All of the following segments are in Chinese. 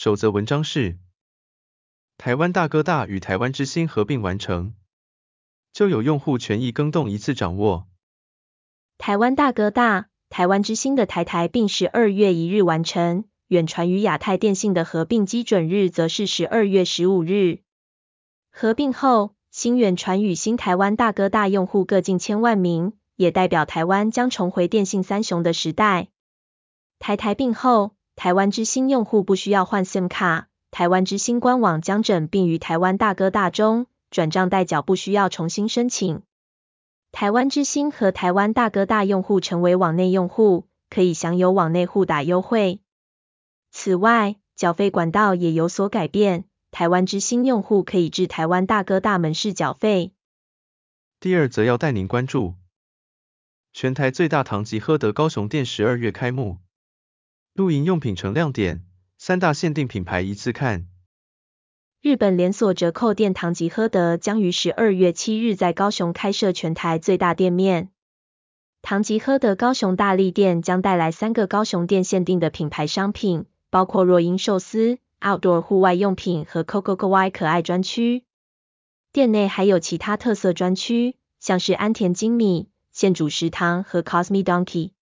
首则文章是：台湾大哥大与台湾之星合并完成，就有用户权益更动一次掌握。台湾大哥大、台湾之星的台台并十二月一日完成，远传与亚太电信的合并基准日则是十二月十五日。合并后，新远传与新台湾大哥大用户各近千万名，也代表台湾将重回电信三雄的时代。台台并后，台湾之星用户不需要换 SIM 卡，台湾之星官网将整并于台湾大哥大中，转账代缴不需要重新申请。台湾之星和台湾大哥大用户成为网内用户，可以享有网内互打优惠。此外，缴费管道也有所改变，台湾之星用户可以至台湾大哥大门市缴费。第二则要带您关注，全台最大唐吉诃德高雄店十二月开幕。露营用品成亮点，三大限定品牌一次看。日本连锁折扣店唐吉诃德将于十二月七日在高雄开设全台最大店面。唐吉诃德高雄大利店将带来三个高雄店限定的品牌商品，包括若鹰寿司、Outdoor 户外用品和 Coco Kawaii 可爱专区。店内还有其他特色专区，像是安田精米、现煮食堂和 Cosme Donkey。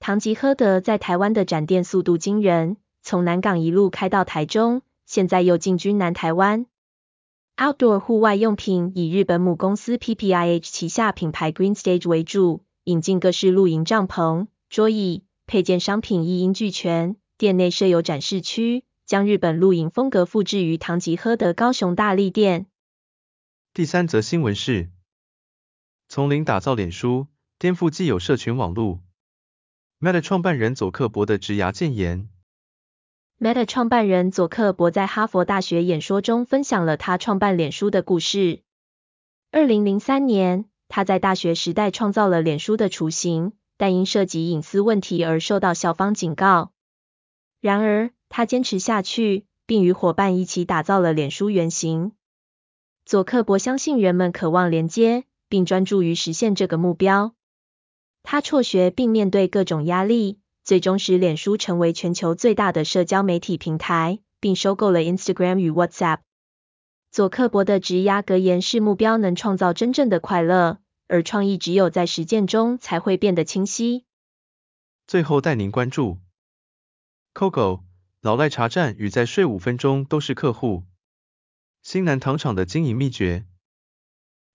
唐吉诃德在台湾的展店速度惊人，从南港一路开到台中，现在又进军南台湾。Outdoor 户外用品以日本母公司 PPIH 旗下品牌 Green Stage 为主，引进各式露营帐篷、桌椅、配件商品一应俱全。店内设有展示区，将日本露营风格复制于唐吉诃德高雄大利店。第三则新闻是：从零打造脸书，颠覆既有社群网路。Meta 创办人佐克伯的职涯建言。Meta 创办人佐克伯在哈佛大学演说中分享了他创办脸书的故事。二零零三年，他在大学时代创造了脸书的雏形，但因涉及隐私问题而受到校方警告。然而，他坚持下去，并与伙伴一起打造了脸书原型。佐克伯相信人们渴望连接，并专注于实现这个目标。他辍学并面对各种压力，最终使脸书成为全球最大的社交媒体平台，并收购了 Instagram 与 WhatsApp。佐克伯的职压格言是：目标能创造真正的快乐，而创意只有在实践中才会变得清晰。最后带您关注，Coco 老赖茶站与再睡五分钟都是客户。新南糖厂的经营秘诀。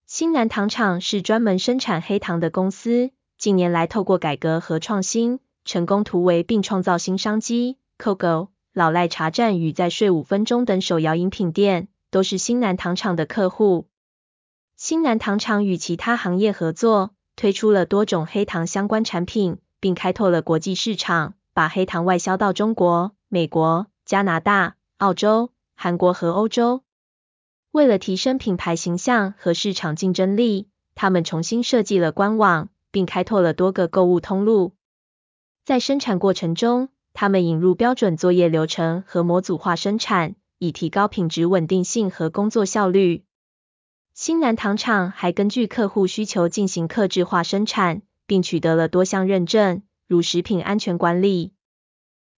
新南糖厂是专门生产黑糖的公司。近年来，透过改革和创新，成功突围并创造新商机。COCO、老赖茶站与在睡五分钟等手摇饮品店都是新南糖厂的客户。新南糖厂与其他行业合作，推出了多种黑糖相关产品，并开拓了国际市场，把黑糖外销到中国、美国、加拿大、澳洲、韩国和欧洲。为了提升品牌形象和市场竞争力，他们重新设计了官网。并开拓了多个购物通路。在生产过程中，他们引入标准作业流程和模组化生产，以提高品质稳定性和工作效率。新南糖厂还根据客户需求进行客制化生产，并取得了多项认证，如食品安全管理。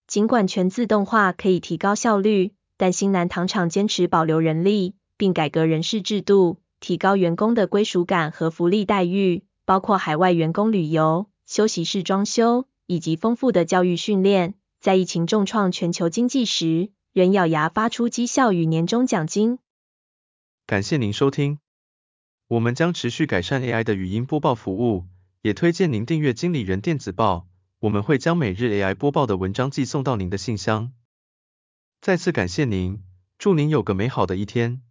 尽管全自动化可以提高效率，但新南糖厂坚持保留人力，并改革人事制度，提高员工的归属感和福利待遇。包括海外员工旅游、休息室装修以及丰富的教育训练，在疫情重创全球经济时，仍咬牙发出绩效与年终奖金。感谢您收听，我们将持续改善 AI 的语音播报服务，也推荐您订阅经理人电子报，我们会将每日 AI 播报的文章寄送到您的信箱。再次感谢您，祝您有个美好的一天。